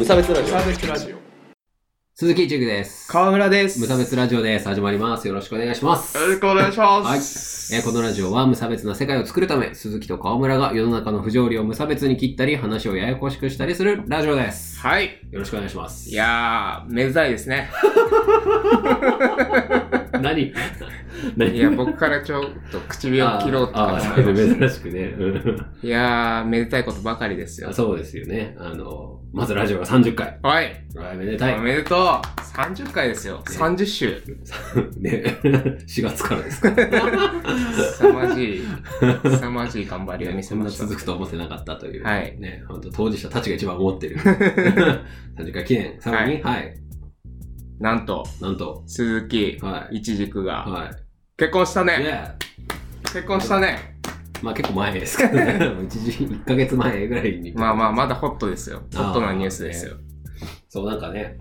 無差別ラジオサーベスラジオ。鈴木一之です。川村です。無差別ラジオです。始まります。よろしくお願いします。よろしくお願いします。えーこのラジオは無差別な世界を作るため、鈴木と川村が世の中の不条理を無差別に切ったり、話をややこしくしたりするラジオです。はい。よろしくお願いします。いやー、めでたいですね。何？何？いや、僕からちょっと唇を切ろうとああ、思い珍しくね。うんた。いやー、めでたいことばかりですよ。そうですよね。あの、まずラジオが30回。はい。はい、めでたい。おめでとう。30回ですよ。30週。ね、4月からですから。凄まじい、凄まじい頑張りを見せそんなました。続くと思ってなかったという。はいね、本当当事者たちが一番思ってる。30回記念。さらに、はい。なんと、なんと、鈴木、はい。一軸が、はい。結婚したね。Yeah 結婚したね。まあ結構前ですけどね。一時、1ヶ月前ぐらいに。まあまあ、まだホットですよ。ホットなニュースですよ。そう、なんかね、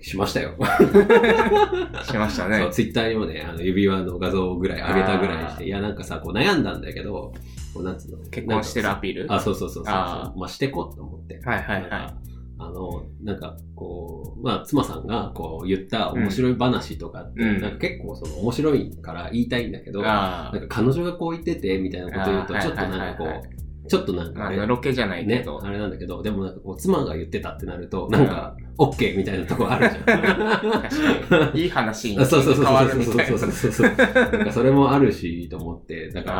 しましたよ。しましたそうね。ツイッターにもね、あの指輪の画像ぐらい上げたぐらいして、いや、なんかさ、こう悩んだんだけど、こうなんつうの結婚してるアピール？あ、そうそうそうそうあまあ、してこうと思って。はいはいはいあの、なんか、こう、まあ、妻さんが、こう、言った面白い話とかって、うんなんか結構、その、面白いから言いたいんだけど、あなんか彼女がこう言ってて、みたいなこと言うと、ちょっとなんかこう、ちょっとなんかあ、ねの、ろけじゃないけねど。、あれなんだけど、でもなんかこう、妻が言ってたってなると、なんか、オッケーみたいなとこあるじゃん。いい話にあそうそうそう変わるそうみたいな。そうそうそうそう。なんかそれもあるし、と思って、だか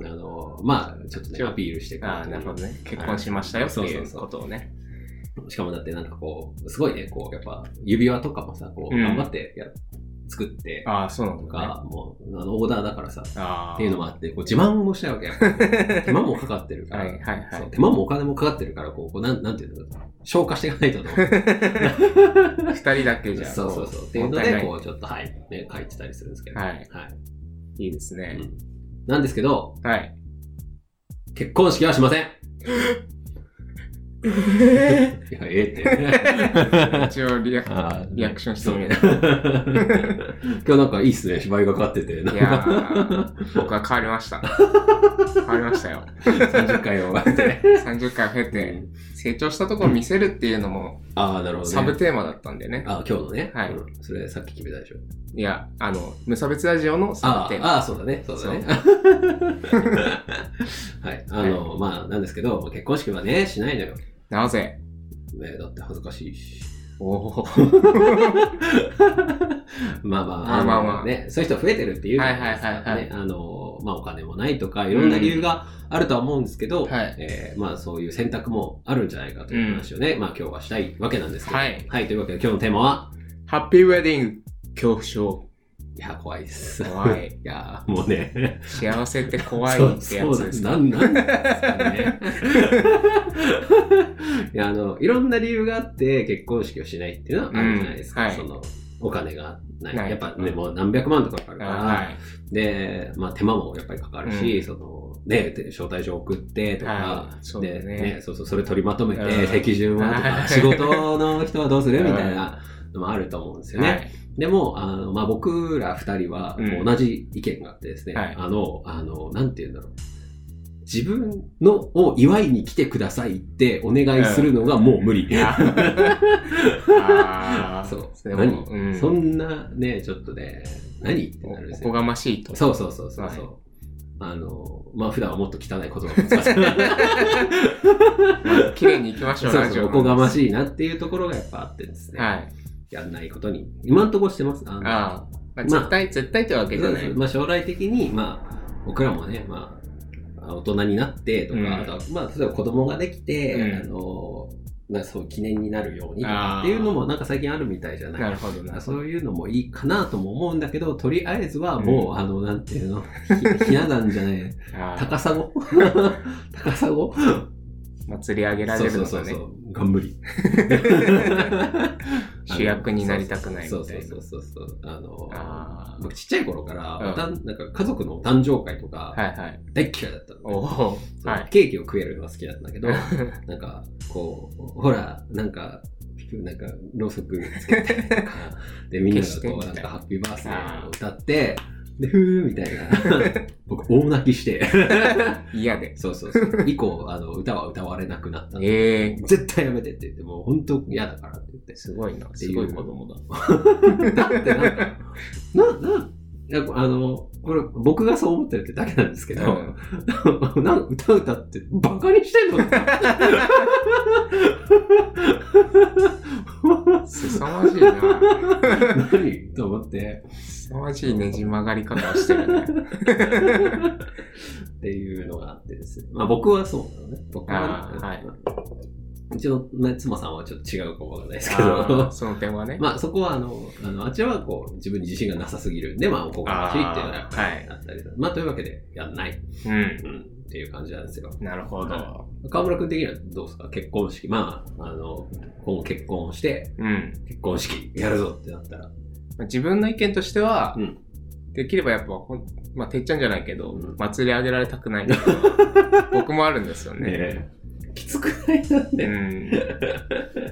らね、あの、まあ、ちょっとね、アピールしていこうああ、というなるほどね。結婚しましたよっていうそうそうそうことをね。しかもだってなんかこう、すごいね、こう、やっぱ、指輪とかもさ、こう、うん頑張ってや作って、ああ、そうなとのか。か、もう、あの、オーダーだからさ。っていうのもあって、こう、自慢もしたいわけよ。手間もかかってるから、はいはいはい手間もお金もかかってるから、こう、こうなん、なんていうの、消化していかないとと。二人だけじゃ。そうそうそう。っていうので、こう、ちょっと、はい、ね、書いてたりするんですけど。はいはい。いいですね。うんなんですけど、はい。結婚式はしません。いや、ええって。一応リア リアクションしてみる今日なんかいいっすね、芝居がかってて。いや僕は変わりました。変わりましたよ。30回を終えて。30回経って、成長したところを見せるっていうのも、ああ、なるほど、ね。サブテーマだったんでね。あ今日のね。はいうんそれさっき決めたでしょ。いや、あの、無差別ラジオのサブテーマ。ああ、そうだね。そうだね。はい。あの、まあ、なんですけど、結婚式はね、しないのよ。なぜ？ね、だって恥ずかしいし。おお。まあまあ、まあまあまあ。のね、そういう人増えてるっていうじゃないですかはいはいはいはい。ね。あの、まあお金もないとか、いろんな理由があるとは思うんですけど、はい。えーまあそういう選択もあるんじゃないかという話をね、まあ今日はしたいわけなんですけど、はい。というわけで今日のテーマは、ハッピーウェディング恐怖症。いや、怖いです。怖い。いや、もうね、幸せって怖いってやつですか。そうなんなんですかね。いや、あの、いろんな理由があって結婚式をしないっていうのはあるじゃないですか。うんはいその、お金がない。やっぱね、もう何百万とかかかるから、はい。で、まあ手間もやっぱりかかるし、うんその、ね、で招待状送ってとか、はいそうねね、そうそう、それ取りまとめて、うん席順はとか、はい仕事の人はどうするみたいなのもあると思うんですよね。はい。でも、あの、まあ、僕ら二人はうん同じ意見があってですね、はいあの、あの、なんて言うんだろう。自分のを祝いに来てくださいってお願いするのがもう無理。あー そう。で何、もうんそんなね、ちょっとね、何？っておなるんですよ。おこがましいと。そうそうそうそう。はいあの、まあ、普段はもっと汚い言葉を使ってまあ綺麗に行きましょう、そうそう、おこがまい。しいなっていうところがやっぱあってですね。はい。やんないことに。今んとこしてます。あのああ。まあ、絶対、絶対ってわけじゃない。まあ、将来的に、まあ、僕らもね、まあ、大人になってとか、うんあとは、まあ、例えば子供ができて、うんあの、なそう記念になるようにとかっていうのもなんか最近あるみたいじゃない？なるほどな。そういうのもいいかなとも思うんだけど、とりあえずはもう、うんあの、なんていうの、ひ ひな壇じゃない、高砂？高砂？祭り上げられるのがねそうそうそう、そう。がん無理。主役になりたくないみたいな。そうそうそうそうそう。あのあー僕ちっちゃい頃から、うんおたんなんか家族のお誕生会とかはいはい。大っ嫌いだったの。おおそうはい。ケーキを食えるのが好きだったんだけど、なんか、こう、ほら、なんか、なんか、ろうそくつけて で、みんながこう、なんか、ハッピーバースデーを歌って、で、ふーみたいな。僕、大泣きして。嫌で。そうそうそう。以降、あの、歌は歌われなくなった。ええ絶対やめてって言って、もう本当嫌だからって言って。すごいな。すごい子供だ。だってなんか、な、な、いやあの、これ僕がそう思ってるってだけなんですけど、うんなんか歌歌ってバカにしてんのすさまじいな。何と思って、すさまじいねじ曲がり方をしてるね。っていうのがあってですね。まあ僕はそうなのね。僕はね、はい。うちの、ね、妻さんはちょっと違うかもわかんないですけど、その点はね。まあそこはあの、あの、あちらはこう、自分に自信がなさすぎるんで、まあおこがましいっていうのはやっぱりあったりする。まあというわけで、やんない。うん。うん。っていう感じなんですよ。なるほど。河村君的にはどうですか？結婚式。まあ、あの、今後結婚して、うん。結婚式やるぞってなったら。まあ自分の意見としては、うんできればやっぱまあ、てっちゃんじゃないけど、うん祭り上げられたくない 僕もあるんですよね。きつくないなっうて。ん。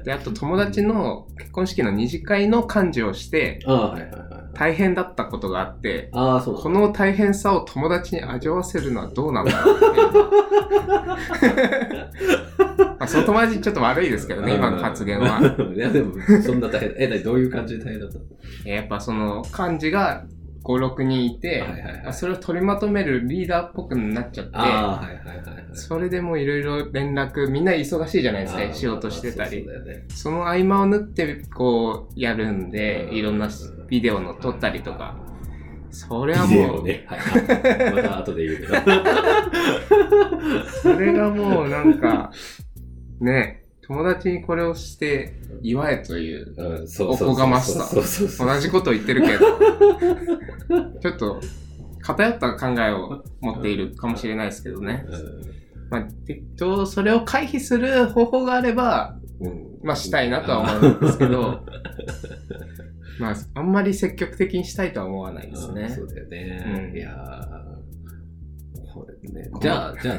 で、あと友達の結婚式の二次会の幹事をして。大変だったことがあって、ああ、そうこの大変さを友達に味わわせるのはどうなんだろうって。まあ、その友達ちょっと悪いですけどね、今の発言は。いや、でも、そんな大変。え、どういう感じで大変だったの？やっぱその幹事が5、6人いて、はいはいはいそれを取りまとめるリーダーっぽくなっちゃって、ああ、はいはいはいはい。それでもういろいろ連絡、みんな忙しいじゃないですか、仕事してたりそう。だよね。その合間を縫って、こう、やるんで、うんいろんなビデオの撮ったりとか。それはもう、ね。はいはい。また後で言うけど。それがもうなんか、ね、友達にこれをして祝えという、うん、そうおこがましさそうそうそう。同じことを言ってるけど、ちょっと偏った考えを持っているかもしれないですけどね。まあ、でとそれを回避する方法があれば、まあしたいなとは思うんですけど、まあ、あんまり積極的にしたいとは思わないですねうんそ。うだよね。うんいやね。じゃあ、じゃあ、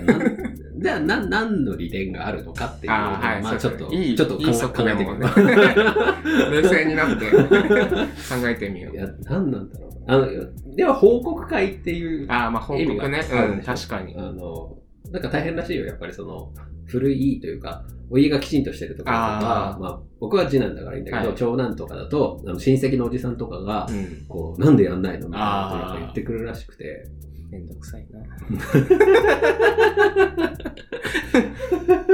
じゃあ、な ん、何の利点があるのかっていうのをあーはいまあちょっと、いいちょっと考えてみよう 冷静になって考えてみよいうや、なんなんだろう。あの、では報告会っていう、ああ、まあ報告ね。うん、確かに。あの、なんか大変らしいよ。やっぱりその、古いというか、お家がきちんとしてるところとかまあ、僕は次男だからいいんだけど、はい長男とかだと、あの親戚のおじさんとかが、うん。こう、なんでやんないのみたいなことを言ってくるらしくて、めんどくさいな。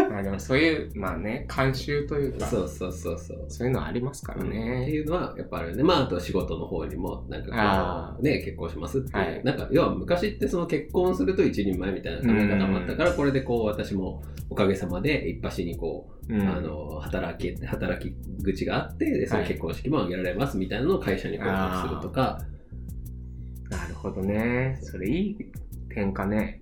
まあでもそういう、まあね、慣習というか、そうそうそうそう。そういうのはありますからってね。いうのはやっぱあるよね。まあ、あとは仕事の方にも、なんかあこう、ね、結婚しますって。はいなんか、要は昔ってその結婚すると一人前みたいな考え方もあったから、これでこう、私もおかげさまで一発にこう、うんあの、働き、働き口があって、で、そのはい結婚式も挙げられますみたいなのを会社に報告するとか、なるほどね。それいい点かね。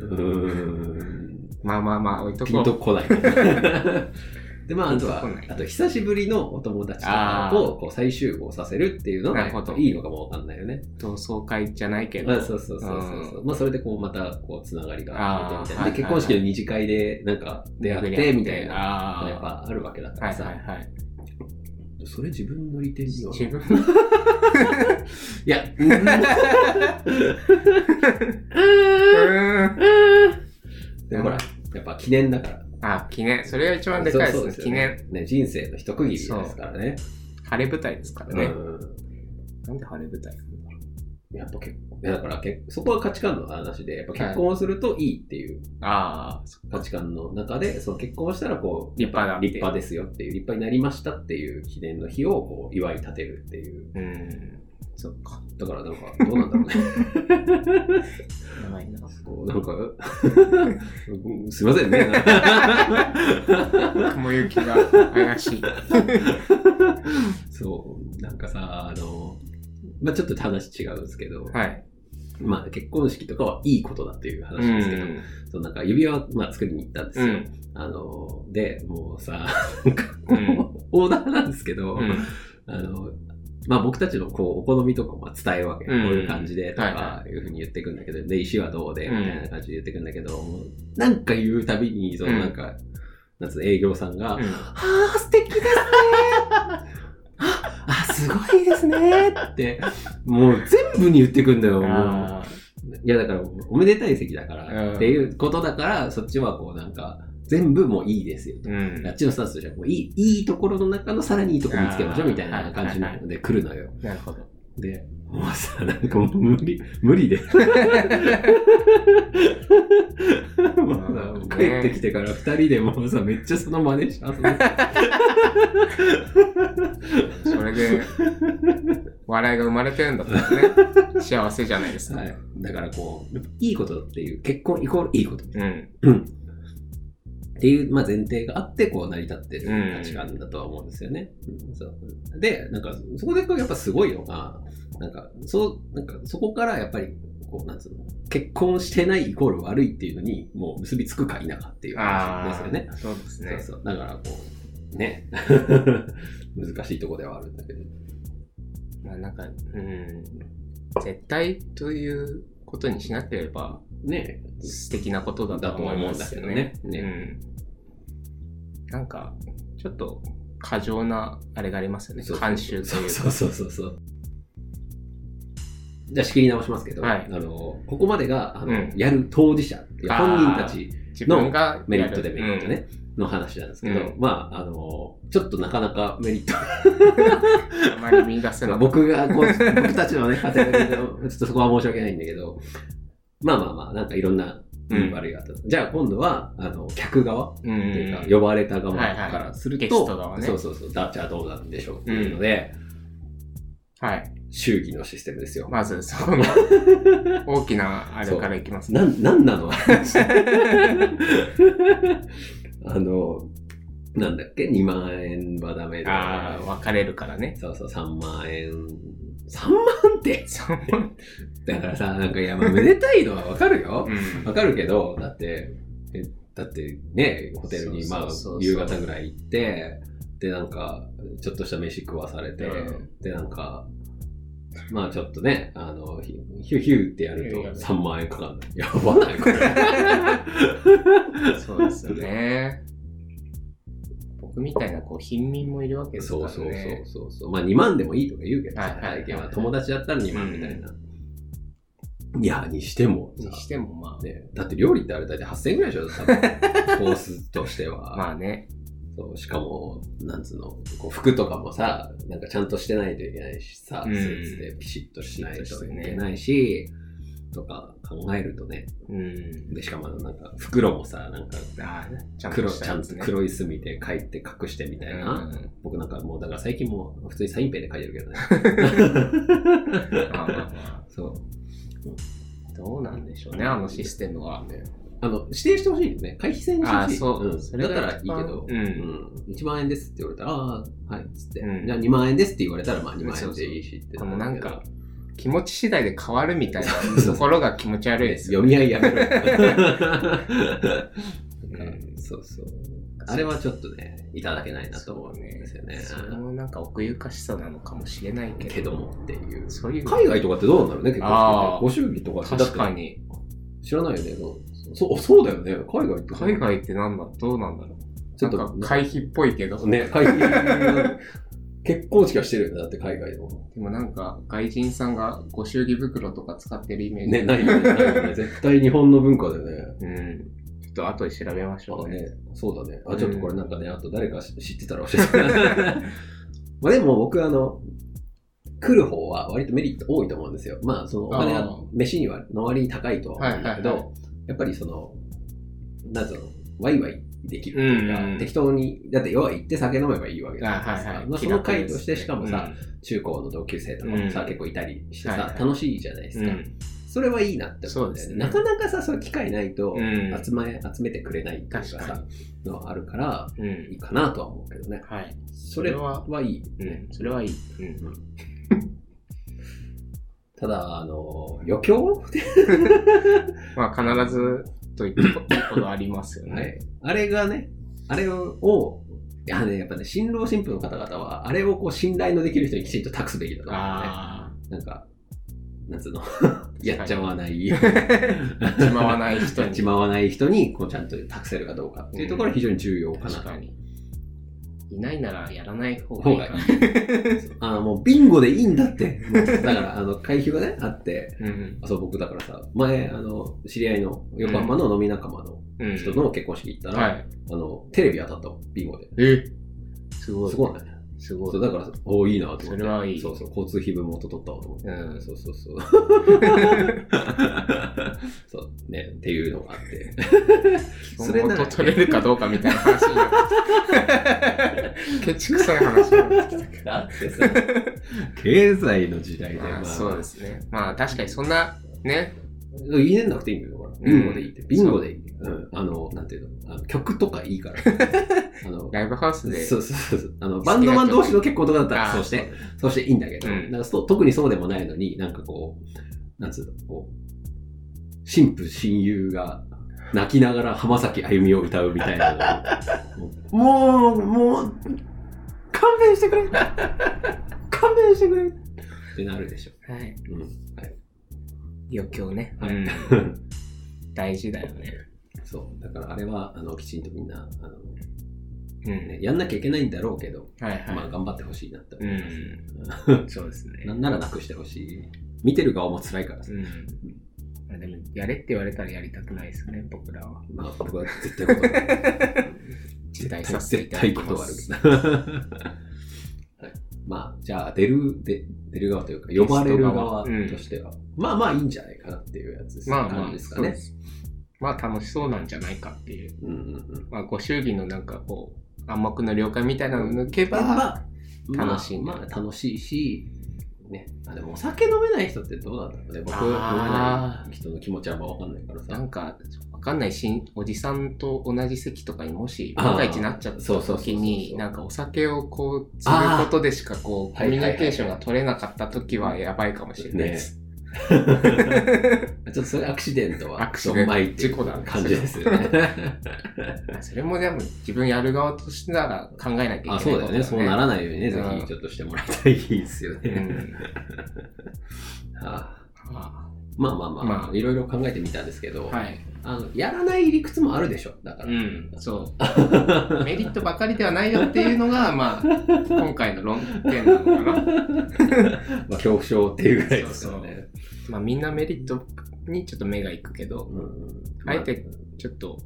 うーん、まあまあまあ、置いとピこう。ンとこない。で、まあ、あとはピンとこない、あと、久しぶりのお友達とかこう再集合させるっていうのがなるほどいいのかもわかんないよね。同窓会じゃないけど。まあ、そうそうそうそうそう、うんまあそれでこうまたこうつながりがあってみたいな、あーで結婚式の二次会でなんか出会ってみたいなああ。やっぱあるわけだかはいらさ、はいはい。それ自分の利点には。自分 いやうん。でもほらやっぱ記念だから。あ、記念。それが一番でかいですね。そうそう記念。ね人生の一区切りですからね。晴れ舞台ですからね。うん。なんで晴れ舞台やっぱ結構だから結そこは価値観の話でやっぱ結婚をするといいっていうう。ああ、そっか。価値観の中で、その結婚したらこう、立派だって立派ですよっていう、立派になりましたっていう記念の日をこう祝い立てるっていう。うん。そっか。だからなんか、どうなんだろうね。やばいな。こうなんか、う んすいませんね。雲行きが怪しい。そう、なんかさ、あの、まあちょっと話違うんですけど、はい。まあ結婚式とかはいいことだっていう話ですけど、そうなんか指輪、まあ作りに行ったんですよ。うん。あの、で、もうさ、なんかオーダーなんですけど、うん。あの、まあ僕たちのこう、お好みとかもまあ伝えるわけこういう感じでとはいか、い。うふうに言っていくんだけど、で、石はどうで、うん。みたいな感じで言っていくんだけど、なんか言うたびに、そのうんなん。か、なんつうの営業さんが、うん。はあ、素敵ですねああ、すごいですねって、もう全部に言ってくんだよ。もうあいや、だから、おめでたい席だかうんら、っていうことだから、そっちはこうなんか、全部もういいですよ。ーうんあっちのスタンスとしてはこういい、いいところの中のさらにいいところ見つけましょうみたいな感じなので来るのよ。なるほど。で、もうさ、なんかもう無理、無理で。もうさ帰ってきてから二人でもうさ、めっちゃその真似し遊んでてそれで、笑いが生まれてるんだったらね、幸せじゃないですか。はい。だからこう、いいことっていう、結婚イコールいいこと。うん。うん。っていう、まあ、前提があって、こう成り立ってる価値観だとは思うんですよね。うんそうで、なんか、そこでこうやっぱすごいのが、なんか、そう、なんか、そこからやっぱり、こう、なんつうの、結婚してないイコール悪いっていうのに、もう結びつくか否かっていう話ですよね。そうですね。そうそう。だからこう、ね。難しいとこではあるんだけど。まあなんか、うん。絶対ということにしなければね素敵なことだと思うんだけどねうん。なんか、ちょっと過剰なあれがありますよね。慣習というか。そうそうそうそう。じゃあ仕切り直しますけど、はいあの、ここまでが、あの、うんやる当事者っていう本人たち自分がメリット、デやるメリットね、の話なんですけど、うんまあ、あの、ちょっとなかなかメリットうん あまり見出せなかった。僕がこう、僕たちのね、家庭だけど、ちょっとそこは申し訳ないんだけど、まあまあまあ、なんかいろんな、いい悪いがあった。じゃあ今度は、あの、客側うんっていうか、呼ばれた側はいはいからすると、ゲスト側ねそうそうそう、だじゃあどうなんでしょうっていうので、はい。祝儀のシステムですよ。まず、その、大きなあれからいきますね。なん、なんなの？あの、なんだっけ ?2 万円はダメで。ああ、別れるからね。そうそう、3万円。3万ってそう。だからさ、なんか、いや、まあ、めでたいのはわかるよ。うんわかるけど、だって、えだってね、ホテルに、まあ夕方ぐらい行って、で、なんか、ちょっとした飯食わされて、うんで、なんか、まあちょっとね、あの、ヒュヒュヒュってやるといやいや3万円かかるの。やばないこれ。そうですよね。僕みたいなこう貧民もいるわけですからそうね。そうそうそうそう。まあ2万でもいいとか言うけどさ、はいは友達だったら2万みたいな。いや、にしてもさ。にしてもまね、だって料理ってあれ大体8000円ぐらいでしょ多分。コースとしては。あ、まあね。そう、しかも、なんつうの、こう服とかもさ、なんかちゃんとしてないといけないしさ、うん。スーツでピシッとしないといけないし、とか考えるとね、うん。で、しかもなんか袋もさ、なんか黒、ちゃん。と黒い墨で書いて隠してみたいな。うん僕なんかもう、だから最近もう普通にサインペンで書いてるけどね。そう。どうなんでしょうね、あのシステムは。ねあの、指定してほしいよね。回避制にしてほしい。あそうんそだったらいいけど、うんうん1万円ですって言われたら、ああ、はい、つって。うんじゃあ2万円ですって言われたら、まあ2万円でいいしってこのなんか気持ち次第で変わるみたいな ところが気持ち悪いですよ読み合いやめろ。うんそうそう。あれはちょっとね、いただけないなと思うんですよね。それもなんか奥ゆかしさなのかもしれないけど。けどもっていう。そういう。海外とかってどうなんだろうね、結構。ご祝儀とか確か。に。知らないよね。そう、そうだよね。海外って。海外ってなんだどうなんだろう。ちょっとなんか回避っぽいけど。ね、海外。結婚式はしてるよね、だって海外でも。でもなんか外人さんがご祝儀袋とか使ってるイメージ。ね、ないよね、ないよね。絶対日本の文化だよね。うん。ちょっと後で調べましょうね。あね、そうだね。あ、ちょっとこれなんかね、あと誰か知ってたら教えて。まあでも僕あの、来る方は割とメリット多いと思うんですよ。まあそのお金があー飯にはの割に高いとは思うんだけど、はいはいはやっぱりその、なんつうの、ワイワイできるっていうか、うん適当に、だって要は行って酒飲めばいいわけじゃあないですか。はいはい。まあ、その会としてしかもさ、うん中高の同級生とかもさ、うん結構いたりしてさ、はいはい楽しいじゃないですか。うんそれはいいなって思うんだよね。ねなかなかさ、そういう機会ないとうん集め、集めてくれないっていうかさ、のはあるから、うんいいかなとは思うけどね。はい。それはいい。うん。それはいい。うん。ただ、あの、余興？まあ必ずと言っていいことありますよはね。い。あれがね、あれを、いやね、やっぱね、新郎新婦の方々は、あれをこう信頼のできる人にきちんと託すべきだと思うね。あなんか、なんつうの、やっちゃわない、あ。立ち回らない人に。立ち回らない人に、こうちゃんと託せるかどうかっていうところは非常に重要かなと確かに。いないならやらない方がいいかな。あの、もうビンゴでいいんだって。も うだから、あの、会費がね、あって、うん。あそう、僕だからさ、前、あの、知り合いの横浜の飲み仲間のうん。人の結婚式行ったら、はい。あの、テレビ当たったの、ビンゴで。え？すごい。すごいね。すごい。そう、だから、おおいいなと思って。それはいいそうそう、交通費分元取ったわと思って。うんそうそうそう。そう、ね、っていうのがあって。それ元取れるかどうかみたいな話になってきた。ケチくさい話になってきたけど。だってさ、経済の時代で、まあ、そうですね。まあ、確かにそんな、ね。入れなくていいんだよ、ほら。ビンゴでいいって。うんビンゴでいい。うん。あの、なんていうの？あの曲とかいいから。あの、ライブハウスで。そうそうそう。あの、バンドマン同士の結婚とかだったら、そうして、そうしていいんだけど、うんなんかそう特にそうでもないのに、なんかこう、なんつうの、こう、新婦親友が泣きながら浜崎あゆみを歌うみたいなのもう、もう、勘弁してくれ勘弁してくれってなるでしょ。はい。うん。はい。余興ね。はいうん。大事だよね。そう。だからあれは、あの、きちんとみんな、あの、うん。ね、やんなきゃいけないんだろうけど、はいはい。まあ頑張ってほしいなって思います。そうですねな。んならなくしてほしい。見てる側も辛いからさ。うん。まあでも、やれって言われたらやりたくないですよね、僕らは。まあ僕は絶対断る。させてい絶ただき対断るます。。はい、まあ、じゃあ、出る、で出る側というか、呼ばれる側としては、まあまあいいんじゃないかなっていうやつです,、まあまあ、ですかね。まあ楽しそうなんじゃないかっていう。うんうんうん。まあご祝儀のなんかこう、暗黙の了解みたいなのを抜けば、まあ、楽しいまあ、まあ楽しいし、ね。あ、でもお酒飲めない人ってどうなんだろうね。僕、飲めない人の気持ちはあんまわかんないからさ。なんか、わかんないし、おじさんと同じ席とかにもし、万が一なっちゃった時に、なんかお酒をこう、継ぐことでしかこう、コミュニケーションが取れなかった時はやばいかもしれないです。ちょっとそれアクシデントは、アクシデントい事故だね感じですよね。それもでも自分やる側としてなら考えなきゃいけないあ、そうだよね。そうならないようにね、ぜうんひちょっとしてもらいたいですよね。うん はああまあまあまあ、まあいろいろ考えてみたんですけど、ーはい。あのやらない理屈もあるでしょ。だから。うん、そう。メリットばかりではないよっていうのが、まあ、今回の論点なのかな。まあ、恐怖症っていうぐらいですからね。まあ、みんなメリットにちょっと目がいくけど、うんあえてちょっと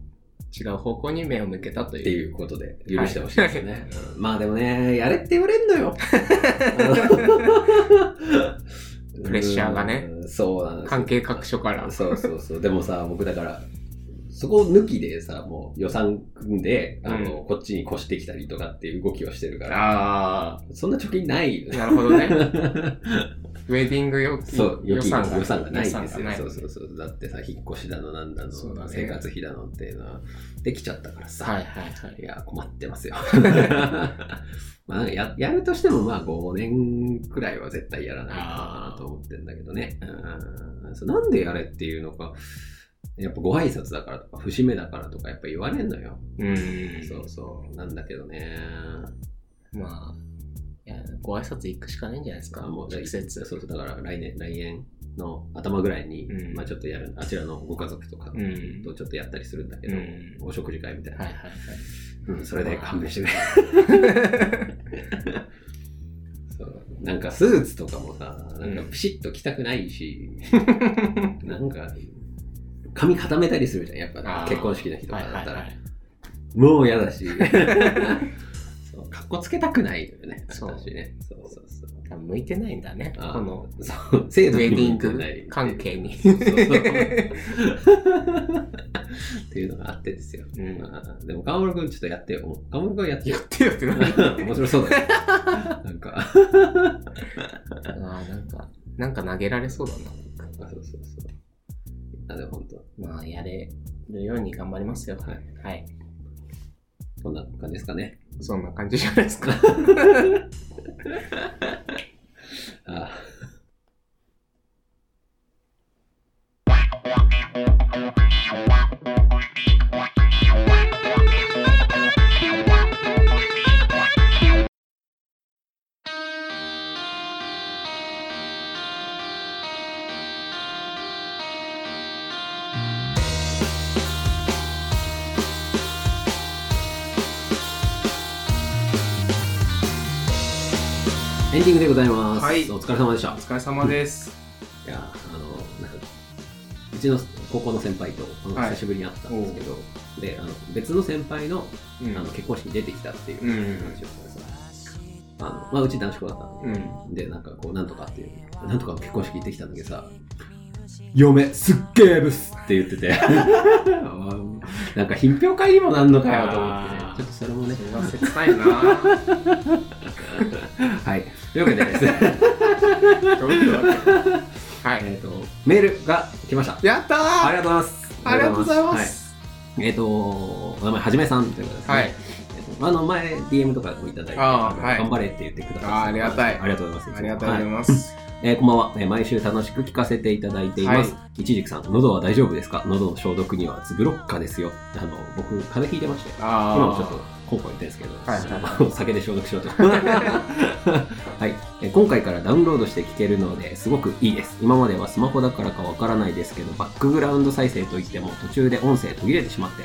違う方向に目を向けたとっていう。いうことで許してほしいですよね。うんまあでもね、やれって言われんのよ。プレッシャーがねうん。そうなんですよ関係各所から。そうそうそう。でもさ、僕だから、そこ抜きでさ、もう予算組んで、あの、うこっちに越してきたりとかっていう動きをしてるから、あそんな貯金ないよあ、ね。なるほどね。ウェディング予そう、予算が予算がないんですよ。そうそうそう。だってさ、引っ越しだのなんだの、ね生活費だのっていうのはできちゃったからさ。はいはいはいいや、困ってますよ。まあや、やるとしてもまあ5年くらいは絶対やらないかなと思ってんだけどね。うんなんでやれっていうのか、やっぱご挨拶だからとか、節目だからとかやっぱ言われんのよ。い。うん。そうそう。なんだけどね。まあ、いや、ご挨拶行くしかないんじゃないですか。あもう直接。そうそう。だから来年、来年の頭ぐらいに、うんまあちょっとやる、あちらのご家族とかうん。とちょっとやったりするんだけど、うんお食事会みたいな。はいはいはい。うん、それで勘弁してくれ。そうなんかスーツとかもさ、なんかピシッと着たくないし、なんか、髪固めたりするじゃん、やっぱ結婚式の日とかはいだったら。はいはい。もう嫌だし。かっこつけたくないよね。そう私ね。そうそうそう。向いてないんだね。このそう、制ウ度にェディング関係に。そうそうそう っていうのがあってですよ。うんまあ、でも、川村くんちょっとやってよ。川村くんやってよや。ってよってな。面白そうだね。なんか。あーなんか、なんか投げられそうだな。あそうそうそう。あ、でも本当。まあ、やれるように頑張りますよ。はい。はい。こんな感じですかね。そんな感じじゃないですか。あ エンディングでございます。はい。お疲れ様でした。お疲れ様です。いや、あの、なんか、うちの高校の先輩と、あのはい。久しぶりに会ったんですけど、で、あの、別の先輩の、うん。あの結婚式に出てきたっていううん。話をしてさ、あの、まあ、うち男子校だったんで、うん。で、なんかこう、なんとかっていう、なんとかの結婚式行ってきたんだけどさ、嫁、すっげえブスって言ってて、なんか品評会にもなんのかよと思ってね。あ、ー。ちょっとそれもね、それは切ないな はい。というわけでですね、どういうわけはい。えっと、メールが来ました。やったーありがとうございます。ありがとうございまはいす。えっ、と、お名前はじめさんということですね。はい。えっとあの前 DM とかもいただいて、のあーはい頑張れって言ってくださってあーありがたいありがとうございます。ありがとうございはます。えーこんばんは、えー毎週楽しく聞かせていただいています。いちじくさん、喉は大丈夫ですか？喉の消毒にはツブロッカですよ。あの、僕、風邪ひいてまして、あ今もちょっとコンコン言ってるんですけど、はいはい酒で消毒しようと。はい、えー今回からダウンロードして聞けるのですごくいいです。今まではスマホだからかわからないですけど、バックグラウンド再生といっても途中で音声途切れてしまって、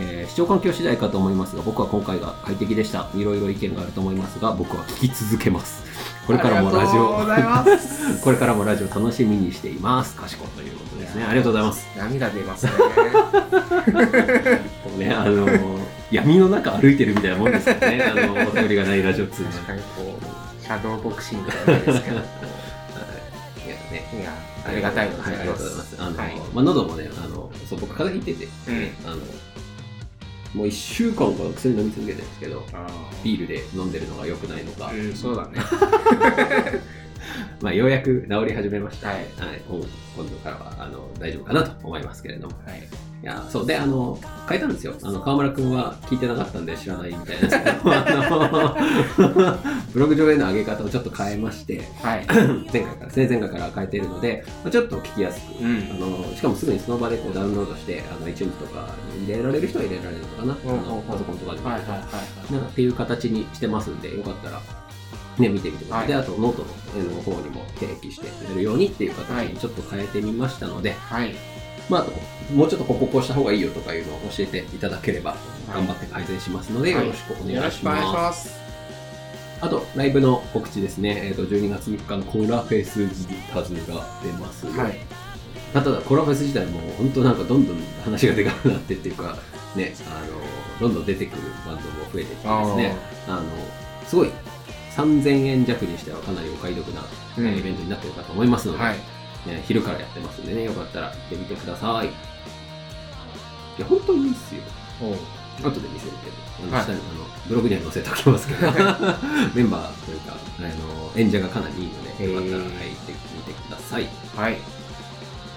えー視聴環境次第かと思いますが、僕は今回が快適でした。いろいろ意見があると思いますが、僕は聞き続けます。これからもラジオ。これからもラジオ楽しみにしています。かしこということですね。ありがとうございます。涙出ますね。ね、あのー闇の中歩いてるみたいなもんですよね。あの、お便りがないラジオ通じ確かにこう、シャドーボクシングじゃないですけど、こいやね。ういや、ありがたいですはい、ありがとうございます。あの、はいまあ、喉もね、あの、そう、僕風邪ひいてて、うんあの、もう一週間から薬飲み続けてるんですけど、あビールで飲んでるのが良くないのか、ーうん、そうだね。まあ、ようやく治り始めました。はい今今度からはあの大丈夫かなと思いますけれども。はい。いや、そう。で、あの、変えたんですよ。あの、河村くんは聞いてなかったんで知らないみたいですけど、ブログ上への上げ方をちょっと変えまして、はい。前回からですね、前回から変えているので、まあちょっと聞きやすく、うんあの、しかもすぐにその場でこうダウンロードして、あの、iTunes とかに入れられる人は入れられるのかな。うんあのパソコンとかでもはいはいはいなんかっていう形にしてますんで、よかったら、ね、見てみてください。はいで、あと、ノートの方にも定期してやるようにっていう形はいにちょっと変えてみましたので、はい。はい。まあ、もうちょっとこここうした方がいいよとかいうのを教えていただければ、頑張って改善しますので、はいよろしくお願いしよろしくお願いします。ます。あと、ライブの告知ですね。えっ、と、12月3日のコーラフェスタズが出ます。はい。ただ、コーラフェス自体も本当なんかどんどん話がでかくなってっていうか、ね、あの、どんどん出てくるバンドも増えてきてですね、あの、すごい3000円弱にしてはかなりお買い得な、イベントになってるかと思いますので、はい。ね、昼からやってますんでね、よかったら行ってみてください。いや、本当にいいっすよ。後で見せるけど、あのはい下にあのブログには載せておきますけど、メンバーというか、あの演者がかなりいいので、よかったらへー入ってみてください。はい。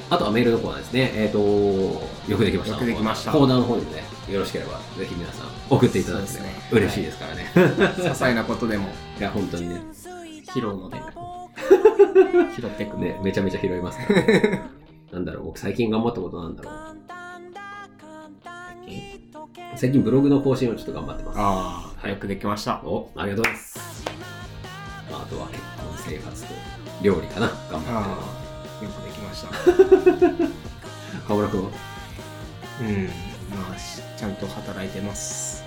あとはメールのコーナーですね。えっ、と、よくできました。よくできましたコーナーの方にもね、よろしければ、ぜひ皆さん送っていただいて、そうですね嬉しいですからね。些細なことでもい、や、本当にね、拾うので、拾ってくね、めちゃめちゃ拾いますから、なんだろう、僕最近頑張ったことなんだろう。最近？ブログの更新をちょっと頑張ってます。ああ、よくできました。お、ありがとうございます。まあ、あとは結婚生活と料理かな、頑張ってああ、よくできました。る。河村君は？うん。まあ、しちゃんと働いてます。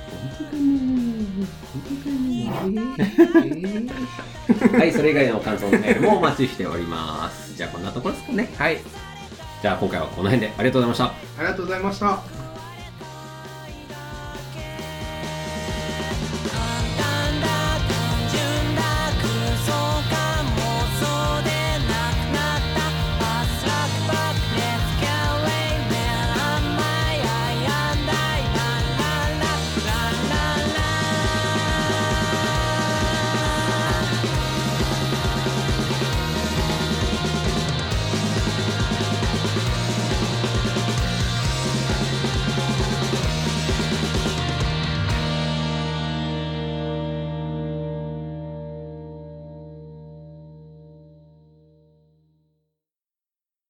はい、それ以外の感想のメールもお待ちしております。じゃあこんなところですかね。はい。じゃあ今回はこの辺でありがとうございました。ありがとうございました。